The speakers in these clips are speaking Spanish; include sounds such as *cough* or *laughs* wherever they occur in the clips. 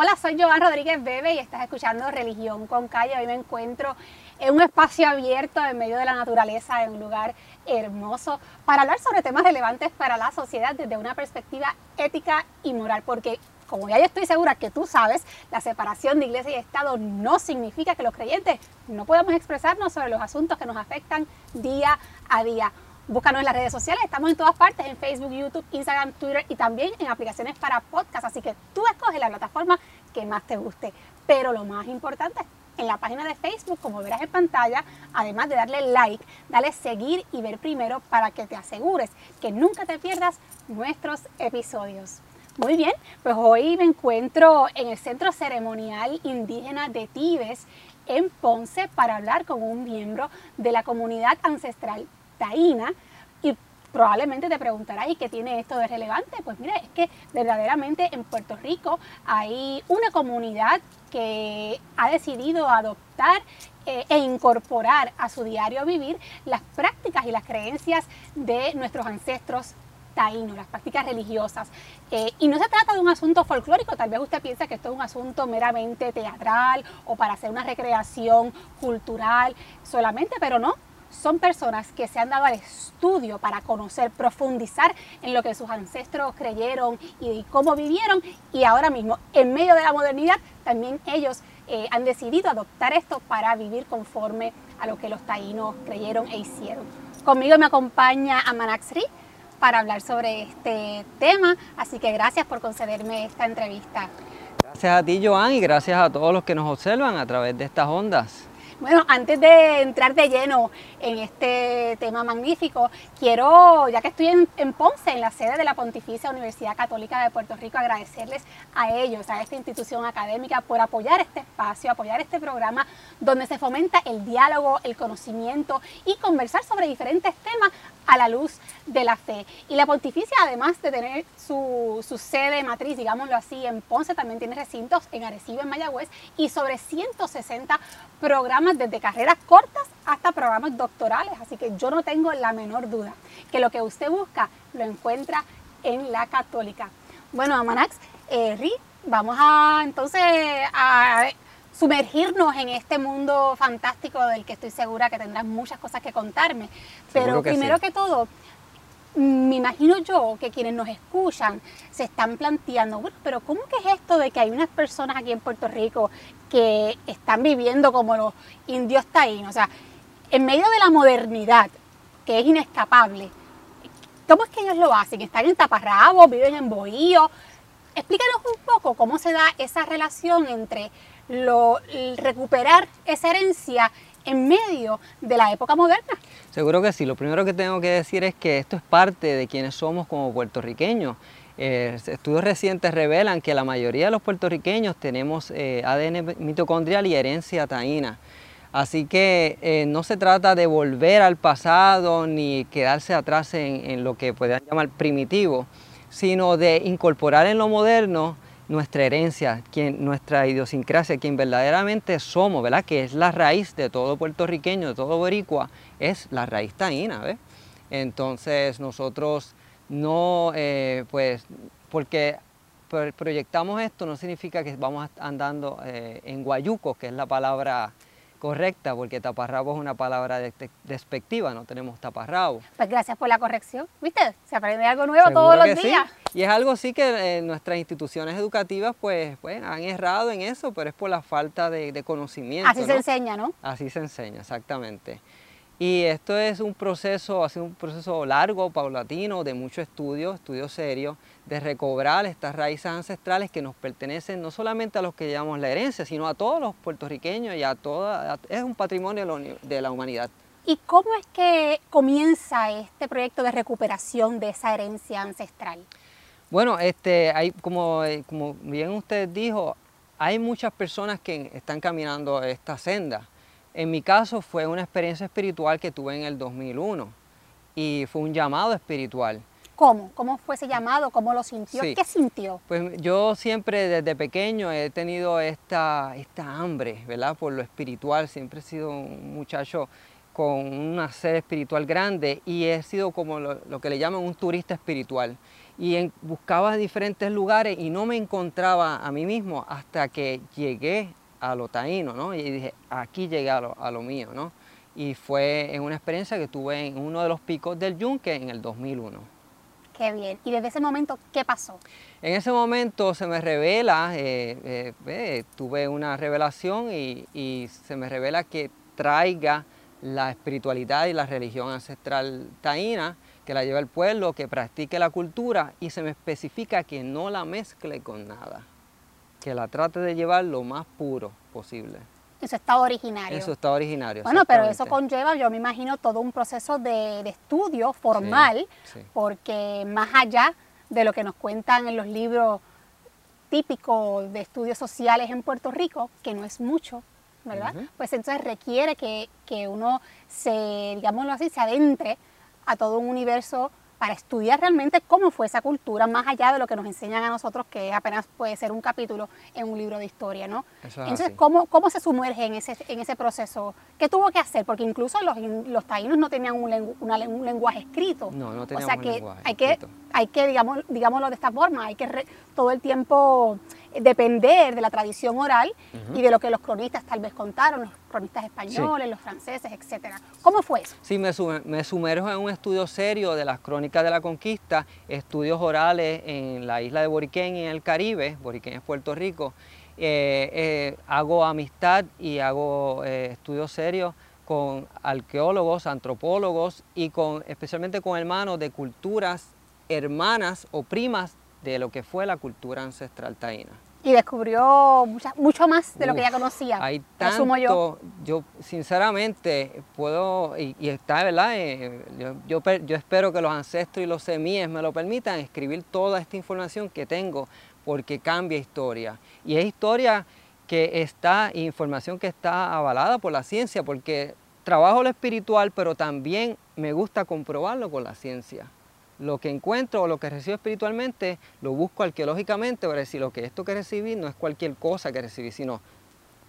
Hola, soy Joan Rodríguez Bebe y estás escuchando Religión con Calle. Hoy me encuentro en un espacio abierto en medio de la naturaleza, en un lugar hermoso, para hablar sobre temas relevantes para la sociedad desde una perspectiva ética y moral, porque como ya yo estoy segura que tú sabes, la separación de iglesia y Estado no significa que los creyentes no podamos expresarnos sobre los asuntos que nos afectan día a día. Búscanos en las redes sociales, estamos en todas partes, en Facebook, YouTube, Instagram, Twitter y también en aplicaciones para podcast, así que tú escoges la plataforma que más te guste. Pero lo más importante, en la página de Facebook, como verás en pantalla, además de darle like, dale seguir y ver primero para que te asegures que nunca te pierdas nuestros episodios. Muy bien, pues hoy me encuentro en el Centro Ceremonial Indígena de Tibes en Ponce para hablar con un miembro de la comunidad ancestral taína probablemente te preguntarás, ¿y qué tiene esto de relevante? Pues mira, es que verdaderamente en Puerto Rico hay una comunidad que ha decidido adoptar eh, e incorporar a su diario vivir las prácticas y las creencias de nuestros ancestros taínos, las prácticas religiosas. Eh, y no se trata de un asunto folclórico, tal vez usted piensa que esto es un asunto meramente teatral o para hacer una recreación cultural solamente, pero no, son personas que se han dado al estudio para conocer, profundizar en lo que sus ancestros creyeron y cómo vivieron y ahora mismo, en medio de la modernidad, también ellos eh, han decidido adoptar esto para vivir conforme a lo que los taínos creyeron e hicieron. Conmigo me acompaña Amanaxri para hablar sobre este tema, así que gracias por concederme esta entrevista. Gracias a ti, Joan, y gracias a todos los que nos observan a través de estas ondas. Bueno, antes de entrar de lleno en este tema magnífico, quiero, ya que estoy en, Ponce, en la sede de la Pontificia Universidad Católica de Puerto Rico, agradecerles a ellos, a esta institución académica, por apoyar este espacio, apoyar este programa donde se fomenta el diálogo, el conocimiento y conversar sobre diferentes temas a la luz de la fe. Y la Pontificia, además de tener su, sede matriz, digámoslo así, en Ponce, también tiene recintos en Arecibo, en Mayagüez, y sobre 160 programas desde carreras cortas hasta programas doctorales. Así que yo no tengo la menor duda que lo que usted busca lo encuentra en la católica. Bueno, Amanax, eh, Ri, vamos a entonces a sumergirnos en este mundo fantástico del que estoy segura que tendrás muchas cosas que contarme. Pero primero que todo, me imagino yo que quienes nos escuchan se están planteando, bueno, pero ¿cómo que es esto de que hay unas personas aquí en Puerto Rico que están viviendo como los indios taínos? O sea, en medio de la modernidad, que es inescapable, ¿cómo es que ellos lo hacen? ¿Están en taparrabos, viven en bohíos? Explícanos un poco cómo se da esa relación entre lo, recuperar esa herencia en medio de la época moderna. Seguro que sí. Lo primero que tengo que decir es que esto es parte de quienes somos como puertorriqueños. Eh, estudios recientes revelan que la mayoría de los puertorriqueños tenemos eh, ADN mitocondrial y herencia taína. Así que eh, no se trata de volver al pasado ni quedarse atrás en, lo que puedan llamar primitivo, sino de incorporar en lo moderno nuestra herencia, quien, nuestra idiosincrasia, quien verdaderamente somos, ¿verdad? Que es la raíz de todo puertorriqueño, de todo boricua, es la raíz taína, ¿ves? Entonces nosotros no, eh, pues, porque proyectamos esto no significa que vamos andando eh, en guayucos, que es la palabra correcta, porque taparrabo es una palabra despectiva, no tenemos taparrabo. Pues gracias por la corrección, ¿viste? Se aprende algo nuevo todos los días. Y es algo sí que eh, nuestras instituciones educativas pues, pues han errado en eso, pero es por la falta de, conocimiento. Así se enseña, ¿no? Así se enseña, exactamente. Y esto es un proceso, ha sido un proceso largo, paulatino, de mucho estudio, estudio serio, de recobrar estas raíces ancestrales que nos pertenecen no solamente a los que llamamos la herencia, sino a todos los puertorriqueños y a toda, es un patrimonio de la humanidad. ¿Y cómo es que comienza este proyecto de recuperación de esa herencia ancestral? Bueno, este, hay, como, como bien usted dijo, hay muchas personas que están caminando esta senda en mi caso fue una experiencia espiritual que tuve en el 2001 y fue un llamado espiritual. ¿Cómo? ¿Cómo fue ese llamado? ¿Cómo lo sintió? ¿Qué sintió? Pues yo siempre desde pequeño he tenido esta, esta hambre, ¿verdad? Por lo espiritual. Siempre he sido un muchacho con una sed espiritual grande y he sido como lo, lo que le llaman un turista espiritual. y buscaba diferentes lugares y no me encontraba a mí mismo hasta que llegué a lo taíno, ¿no? Y dije, aquí llegué a lo, a lo mío, ¿no? Y fue en una experiencia que tuve en uno de los picos del Yunque en el 2001. Qué bien. ¿Y desde ese momento qué pasó? En ese momento se me revela, eh, eh, eh, tuve una revelación y, y, se me revela que traiga la espiritualidad y la religión ancestral taína que la lleva el pueblo, que practique la cultura y se me especifica que no la mezcle con nada, que la trate de llevar lo más puro posible. Eso está originario. Eso está originario. Bueno, pero eso conlleva, yo me imagino, todo un proceso de, estudio formal, porque más allá de lo que nos cuentan en los libros típicos de estudios sociales en Puerto Rico, que no es mucho, ¿verdad? Pues entonces requiere que, que uno se, digámoslo así, se adentre a todo un universo para estudiar realmente cómo fue esa cultura, más allá de lo que nos enseñan a nosotros, que apenas puede ser un capítulo en un libro de historia, ¿no? Entonces, ¿cómo, ¿cómo, se sumerge en ese, en ese proceso? ¿Qué tuvo que hacer? Porque incluso los, los taínos no tenían un, un lenguaje escrito. No, no tenían O sea que hay que, hay que digamos, digámoslo de esta forma, hay que todo el tiempo depender de la tradición oral y de lo que los cronistas tal vez contaron, los cronistas españoles, los franceses, etcétera. ¿Cómo fue eso? Sí, me, me, sumerjo en un estudio serio de las crónicas de la conquista, estudios orales en la isla de Boriquén y en el Caribe, Boriquén es Puerto Rico. Eh, eh, hago amistad y hago eh, estudios serios con arqueólogos, antropólogos y con, especialmente con hermanos de culturas hermanas o primas de lo que fue la cultura ancestral taína. Y descubrió mucho más de lo que ya conocía. Hay tanto, yo. yo sinceramente puedo, y, está, ¿verdad? Eh, yo, yo, espero que los ancestros y los semíes me lo permitan escribir toda esta información que tengo, porque cambia historia. Y es historia que está, información que está avalada por la ciencia, porque trabajo lo espiritual, pero también me gusta comprobarlo con la ciencia lo que encuentro o lo que recibo espiritualmente lo busco arqueológicamente para decir, lo que esto que recibí no es cualquier cosa que recibí, sino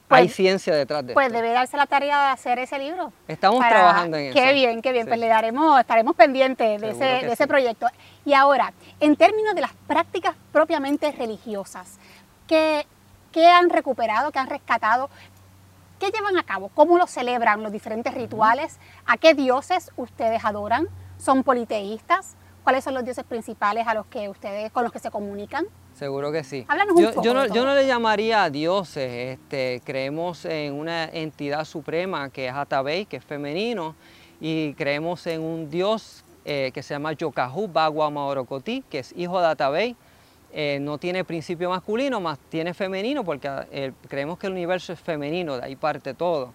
hay pues, ciencia detrás de Pues debe darse la tarea de hacer ese libro. Estamos trabajando en eso. Qué bien, qué bien. Pues le daremos, estaremos pendientes de, ese, de ese, proyecto. Y ahora, en términos de las prácticas propiamente religiosas, ¿qué, qué han recuperado, qué han rescatado? ¿Qué llevan a cabo? ¿Cómo lo celebran los diferentes rituales? ¿A qué dioses ustedes adoran? ¿Son politeístas? ¿Cuáles son los dioses principales a los que ustedes, con los que se comunican? Seguro que sí. Háblanos un poco yo, no, yo no le llamaría a dioses, este, creemos en una entidad suprema que es Atabey, que es femenino, y creemos en un dios eh, que se llama Yokahu Bagua Maorokoti, que es hijo de Atabey. Eh, no tiene principio masculino, más tiene femenino, porque eh, creemos que el universo es femenino, de ahí parte todo.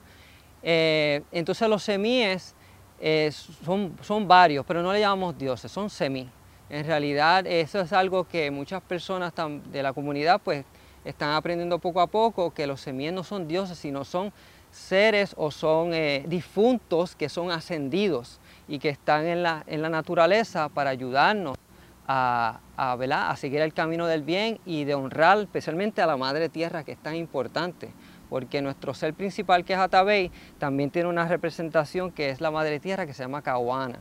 entonces los semíes eh, son, son varios, pero no le llamamos dioses, son semi. En realidad eso es algo que muchas personas de la comunidad pues están aprendiendo poco a poco, que los semíes no son dioses, sino son seres o son eh, difuntos que son ascendidos y que están en la, en la naturaleza para ayudarnos a, a, a seguir el camino del bien y de honrar especialmente a la Madre Tierra que es tan importante porque nuestro ser principal, que es Atabey, también tiene una representación que es la Madre Tierra, que se llama Cahuana.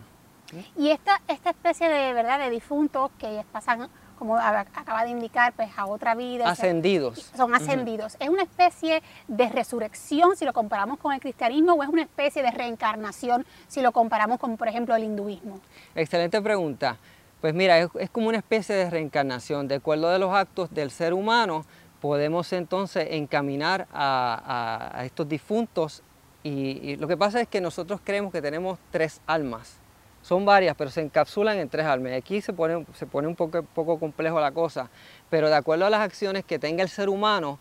Y esta, esta especie de, ¿verdad? de difuntos que pasan, como acaba de indicar, pues a otra vida. Ascendidos. Son ascendidos. ¿Es una especie de resurrección si lo comparamos con el cristianismo o es una especie de reencarnación si lo comparamos con, por ejemplo, el hinduismo? Excelente pregunta. Pues mira, es, es como una especie de reencarnación. De acuerdo de los actos del ser humano, podemos entonces encaminar a, estos difuntos y, lo que pasa es que nosotros creemos que tenemos tres almas. Son varias, pero se encapsulan en tres almas. Aquí se pone, se pone un poco, poco complejo la cosa, pero de acuerdo a las acciones que tenga el ser humano,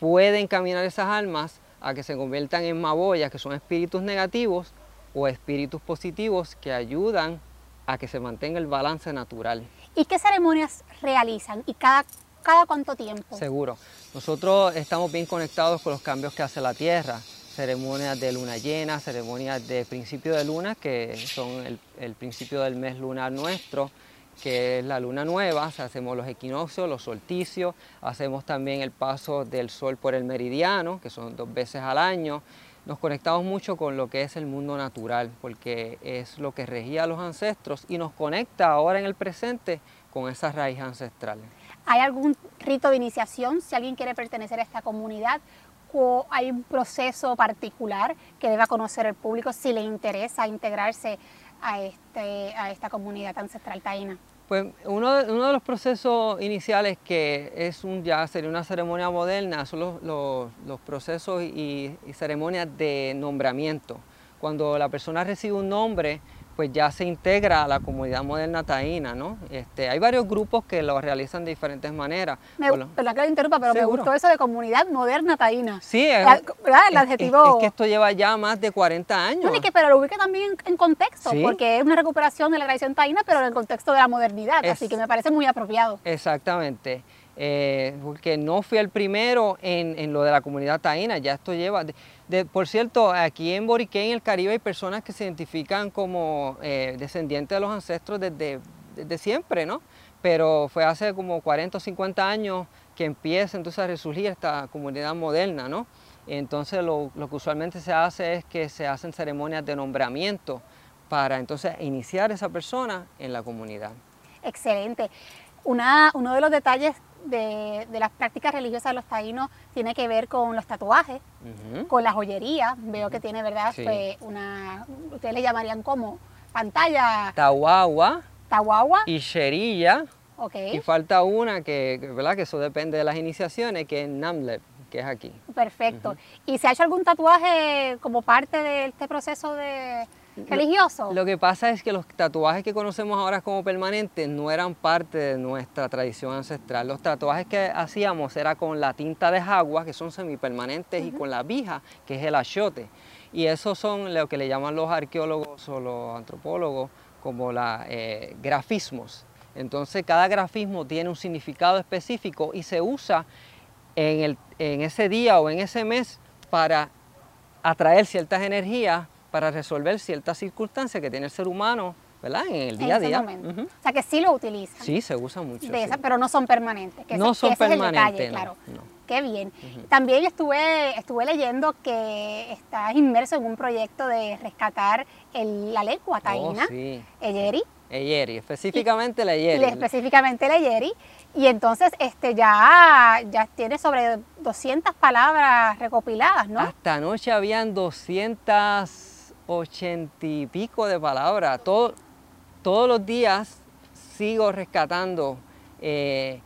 puede encaminar esas almas a que se conviertan en maboyas, que son espíritus negativos, o espíritus positivos que ayudan a que se mantenga el balance natural. ¿Y qué ceremonias realizan? ¿Y cada ¿Cada cuánto tiempo? Seguro. Nosotros estamos bien conectados con los cambios que hace la Tierra. Ceremonias de luna llena, ceremonias de principio de luna, que son el, principio del mes lunar nuestro, que es la luna nueva, hacemos los equinoccios, los solsticios, hacemos también el paso del sol por el meridiano, que son dos veces al año, nos conectamos mucho con lo que es el mundo natural, porque es lo que regía a los ancestros y nos conecta ahora en el presente con esas raíces ancestrales. ¿Hay algún rito de iniciación si alguien quiere pertenecer a esta comunidad? ¿O hay un proceso particular que deba conocer el público si le interesa integrarse a, este, a esta comunidad ancestral taína? Pues uno de, uno de, los procesos iniciales que es un ya sería una ceremonia moderna son los, los, los procesos y, y, ceremonias de nombramiento. Cuando la persona recibe un nombre, pues ya se integra a la comunidad moderna taína, ¿no? Este, hay varios grupos que lo realizan de diferentes maneras. Me, Bueno, perdón que lo interrumpa, pero Seguro. me gustó eso de comunidad moderna taína. sí, es, La- ¿verdad? El es- adjetivo... es- es que esto lleva ya más de 40 años. No, que, pero lo ubica también en, en contexto, Sí. porque es una recuperación de la tradición taína, pero en el contexto de la modernidad, Es- así que me parece muy apropiado. Exactamente. Eh, porque no fui el primero en, en lo de la comunidad taína, ya esto lleva... por cierto, aquí en Boriquén, en el Caribe, hay personas que se identifican como eh, descendientes de los ancestros desde, desde siempre, ¿no? Pero fue hace como 40 o 50 años que empieza entonces a resurgir esta comunidad moderna, ¿no? Entonces lo, lo que usualmente se hace es que se hacen ceremonias de nombramiento para entonces iniciar esa persona en la comunidad. Excelente. Una, uno de los detalles de, de las prácticas religiosas de los taínos tiene que ver con los tatuajes, con la joyería. Veo que tiene, ¿verdad? Sí. Pues una, ustedes le llamarían como pantalla, Tahuahua tahuagua, y Sherilla. ok, Y falta una que, ¿verdad? Que eso depende de las iniciaciones, que es Namlep, que es aquí. perfecto. ¿Y se ha hecho algún tatuaje como parte de este proceso de religioso? Lo que pasa es que los tatuajes que conocemos ahora como permanentes no eran parte de nuestra tradición ancestral. Los tatuajes que hacíamos era con la tinta de jagua, que son semipermanentes, y con la vija, que es el achiote. Y esos son lo que le llaman los arqueólogos o los antropólogos como la, eh, grafismos. Entonces cada grafismo tiene un significado específico y se usa en, el- en ese día o en ese mes para atraer ciertas energías para resolver ciertas circunstancias que tiene el ser humano, ¿verdad? En el en día a día. Ujú. O sea que sí lo utilizan. Sí, se usa mucho. de sí. esa, pero no son permanentes. Que No ese- son que ese es el permanentes, detalle, no, claro. no. Qué bien. También estuve, estuve leyendo que estás inmerso en un proyecto de rescatar el- la lengua Oh, taína, sí. Eyeri, Eyeri, específicamente la y Eyeri. específicamente el Eyeri. Y entonces este ya, ya tiene sobre 200 palabras recopiladas, ¿no? Hasta anoche habían 280 y pico de palabras. Todo- todos los días sigo rescatando. eh,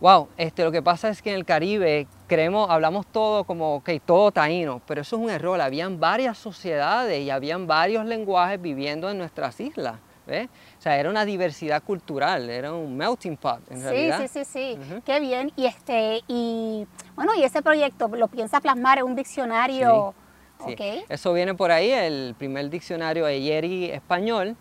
wow, este, lo que pasa es que en el Caribe creemos, hablamos todo como, ok, todo taíno, pero eso es un error. Habían varias sociedades y habían varios lenguajes viviendo en nuestras islas. ¿ves? O sea, era una diversidad cultural, era un melting pot en Sí, realidad. sí, sí, sí, Ujú. qué bien. Y este, y bueno, y ese proyecto lo piensa plasmar en un diccionario. Sí, Eso viene por ahí, el primer diccionario Eyeri español,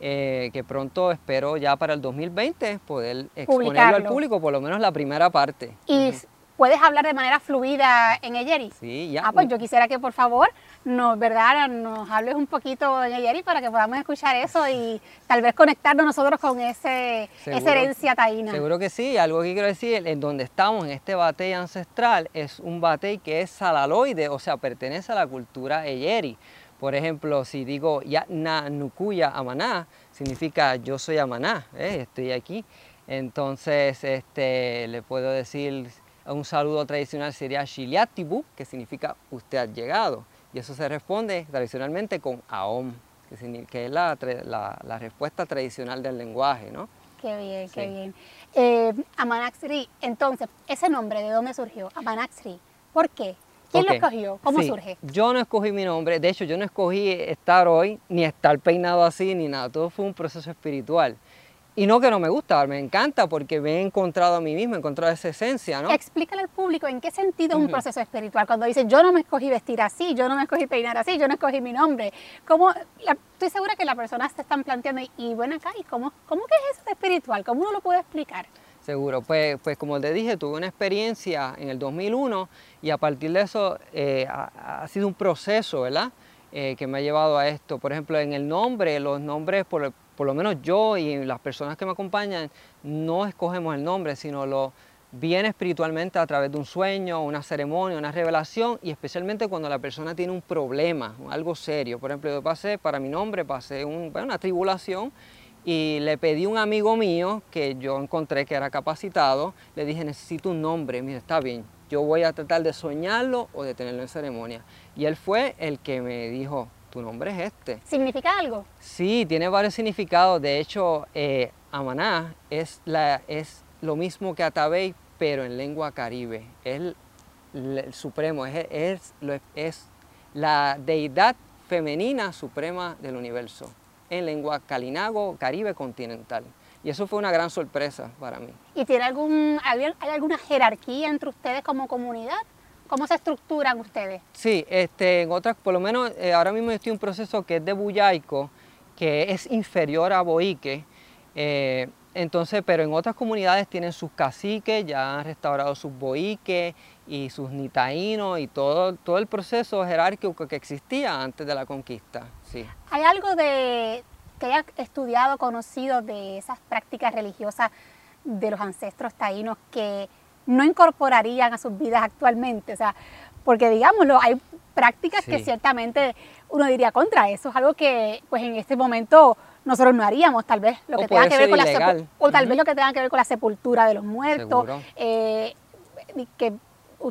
eh, que pronto espero ya para el 2020 poder exponerlo al público, por lo menos la primera parte. Y puedes hablar de manera fluida en Eyeri. Sí, ya. Ah, pues yo quisiera que por favor nos, ¿verdad? nos hables un poquito en Eyeri para que podamos escuchar eso y tal vez conectarnos nosotros con ese, esa Seguro. herencia taína. Seguro que sí, algo que quiero decir, en donde estamos, en este batey ancestral, es un batey que es salaloide, o sea, pertenece a la cultura Eyeri. Por ejemplo, si digo Yatna Nukuya Amaná, significa yo soy Amaná, ¿eh? estoy aquí. Entonces, este, le puedo decir un saludo tradicional sería Shiliatibu, que significa usted ha llegado. Y eso se responde tradicionalmente con Aom, que, es la, la- la respuesta tradicional del lenguaje, ¿no? Qué bien, qué bien. Eh, Amanaxri, entonces, ese nombre, ¿de dónde surgió? Amanaxri, ¿por qué? ¿Quién lo escogió? ¿Cómo sí, surge? Yo no escogí mi nombre, de hecho yo no escogí estar hoy, ni estar peinado así, ni nada, todo fue un proceso espiritual. Y no que no me gusta, me encanta porque me he encontrado a mí mismo, he encontrado esa esencia, ¿no? Explícale al público en qué sentido es un Ujú. proceso espiritual. Cuando dice yo no me escogí vestir así, yo no me escogí peinar así, yo no escogí mi nombre. ¿Cómo, la- estoy segura que las personas se están planteando, y, y bueno, acá, ¿y cómo, cómo que es eso de espiritual? ¿Cómo uno lo puede explicar? Seguro, pues, pues como te dije, tuve una experiencia en el 2001 y a partir de eso eh, ha, ha sido un proceso, ¿verdad? Eh, que me ha llevado a esto. Por ejemplo, en el nombre, los nombres, por, por lo menos yo y las personas que me acompañan, no escogemos el nombre, sino lo, viene espiritualmente a través de un sueño, una ceremonia, una revelación y especialmente cuando la persona tiene un problema, algo serio. Por ejemplo, yo pasé, para mi nombre, pasé una tribulación y le pedí a un amigo mío que yo encontré que era capacitado, le dije necesito un nombre, mire, está bien, yo voy a tratar de soñarlo o de tenerlo en ceremonia. Y él fue el que me dijo, tu nombre es este. ¿Significa algo? Sí, tiene varios significados. De hecho, eh, Amaná es, la, es lo mismo que Atabey, pero en lengua caribe. Es el, supremo, es, es, es, la deidad femenina suprema del universo, en lengua calinago, caribe continental. Y eso fue una gran sorpresa para mí. ¿Y tiene algún, hay, alguna jerarquía entre ustedes como comunidad? ¿Cómo se estructuran ustedes? Sí, este, en otras, por lo menos eh, ahora mismo estoy en un proceso que es de Buyaico, que es inferior a Boique. Eh, entonces, pero en otras comunidades tienen sus caciques, ya han restaurado sus boiques y sus nitaínos y todo, todo el proceso jerárquico que existía antes de la conquista. Sí. ¿Hay algo de que haya estudiado, conocido de esas prácticas religiosas de los ancestros taínos que no incorporarían a sus vidas actualmente? O sea, porque digámoslo, hay prácticas que ciertamente uno diría contra eso, es algo que pues en este momento nosotros no haríamos, tal vez lo que tenga que ver con la o tal vez lo que tenga que ver con la sepultura de los muertos, eh, que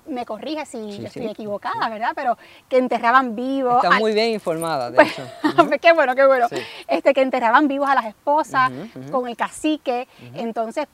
me corrige si estoy equivocada, ¿verdad? Pero que enterraban vivos. Está muy bien informada, de pues, hecho. *laughs* Qué bueno, qué bueno. Este, que enterraban vivos a las esposas con el cacique. Entonces,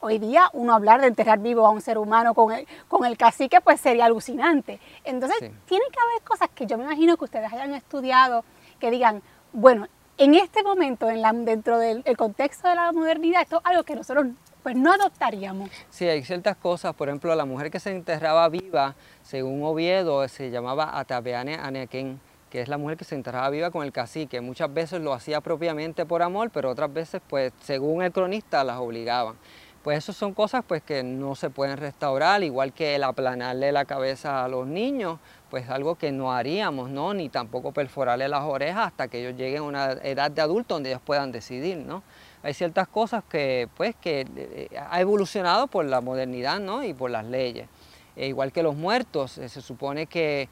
hoy día uno hablar de enterrar vivo a un ser humano con el, con el cacique, pues sería alucinante. Entonces, tiene que haber cosas que yo me imagino que ustedes hayan estudiado que digan, bueno, en este momento, en la, dentro del contexto de la modernidad, esto es algo que nosotros pues no adoptaríamos. Sí, hay ciertas cosas, por ejemplo, la mujer que se enterraba viva, según Oviedo, se llamaba Atabeane Anequén, que es la mujer que se enterraba viva con el cacique. Muchas veces lo hacía propiamente por amor, pero otras veces, pues, según el cronista, las obligaban. Pues eso son cosas pues, que no se pueden restaurar, igual que el aplanarle la cabeza a los niños, pues algo que no haríamos, ¿no? Ni tampoco perforarle las orejas hasta que ellos lleguen a una edad de adulto donde ellos puedan decidir, ¿no? Hay ciertas cosas que, pues, que eh, ha evolucionado por la modernidad, ¿no? Y por las leyes. E igual que los muertos, eh, se supone que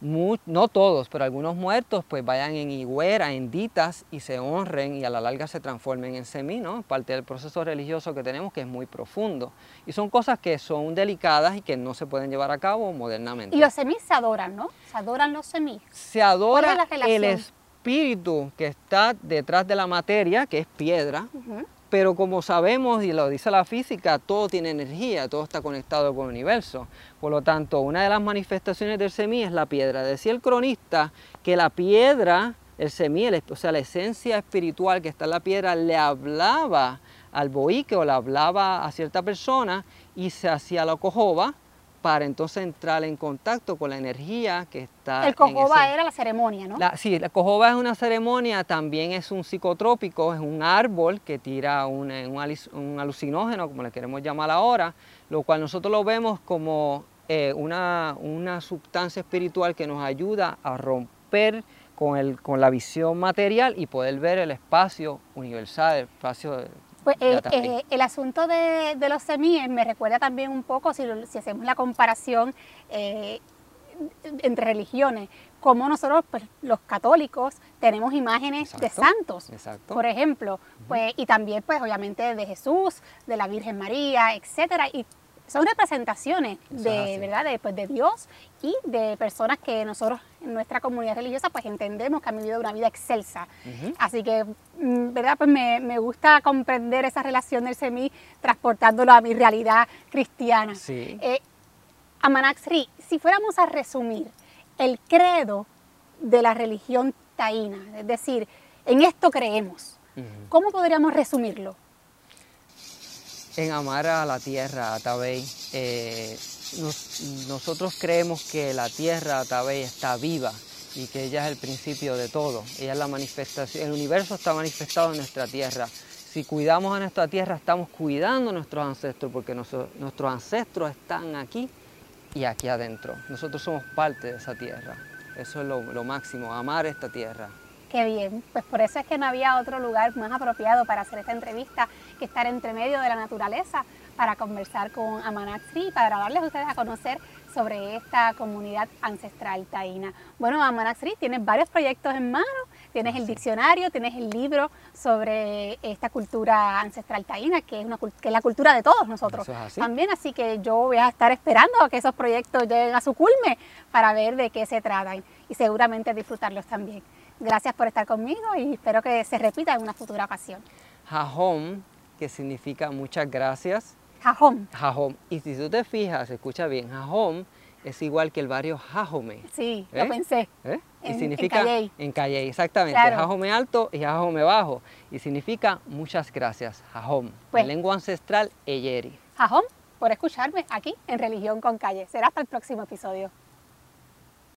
no todos, pero algunos muertos pues vayan en higuera, en ditas y se honren y a la larga se transformen en semí, ¿no? Parte del proceso religioso que tenemos que es muy profundo. Y son cosas que son delicadas y que no se pueden llevar a cabo modernamente. Y los semís se adoran, ¿no? Se adoran los semís. Se adora el espíritu que está detrás de la materia, que es piedra, pero como sabemos y lo dice la física, todo tiene energía, todo está conectado con el universo. Por lo tanto, una de las manifestaciones del semí es la piedra. Decía el cronista que la piedra, el semí, o sea, la esencia espiritual que está en la piedra, le hablaba al boique o le hablaba a cierta persona y se hacía la cojoba para entonces entrar en contacto con la energía que está. El cojoba era la ceremonia, ¿no? sí, la cojoba es una ceremonia, también es un psicotrópico, es un árbol que tira un, un, alucinógeno, como le queremos llamar ahora, lo cual nosotros lo vemos como eh, una, una sustancia espiritual que nos ayuda a romper con, el, con la visión material y poder ver el espacio universal, el espacio pues eh, eh, el asunto de, los semíes me recuerda también un poco, si, hacemos la comparación eh, entre religiones, como nosotros, pues, los católicos, tenemos imágenes de santos, por ejemplo, pues, y también, pues, obviamente, de Jesús, de la Virgen María, etcétera, y son representaciones de, ¿verdad? De, pues, de Dios y de personas que nosotros en nuestra comunidad religiosa pues entendemos que han vivido una vida excelsa. Así que, mm, ¿verdad? Pues me, gusta comprender esa relación del semí transportándolo a mi realidad cristiana. Sí. Eh, Amanaxri, si fuéramos a resumir el credo de la religión taína, es decir, en esto creemos, ¿cómo podríamos resumirlo? En amar a la tierra, a. Eh, nosotros creemos que la tierra, Tabey, está viva y que ella es el principio de todo. Ella es la manifestación, el universo está manifestado en nuestra tierra. Si cuidamos a nuestra tierra, estamos cuidando a nuestros ancestros, porque nuestros ancestros están aquí y aquí adentro. Nosotros somos parte de esa tierra. Eso es lo máximo, amar esta tierra. Qué bien, pues por eso es que no había otro lugar más apropiado para hacer esta entrevista que estar entre medio de la naturaleza, para conversar con Amanaxri y para darles a ustedes a conocer sobre esta comunidad ancestral taína. Bueno, Amanaxri, tienes varios proyectos en mano, tienes el diccionario, tienes el libro sobre esta cultura ancestral taína, que es, una, que es la cultura de todos nosotros también, así que yo voy a estar esperando a que esos proyectos lleguen a su culme para ver de qué se tratan y seguramente disfrutarlos también. Gracias por estar conmigo y espero que se repita en una futura ocasión. Jajón, que significa muchas gracias. Jajón. Jajón. Y si tú te fijas, escucha bien, Jajón es igual que el barrio Jajome. Sí, lo ¿Eh? pensé. ¿Eh? Y significa en Calle. exactamente. Jajome alto y Jajome bajo. Y significa muchas gracias, Jajón. Pues, lengua ancestral, Eyeri. Jajón, por escucharme aquí en Religión con Calle. Será hasta el próximo episodio.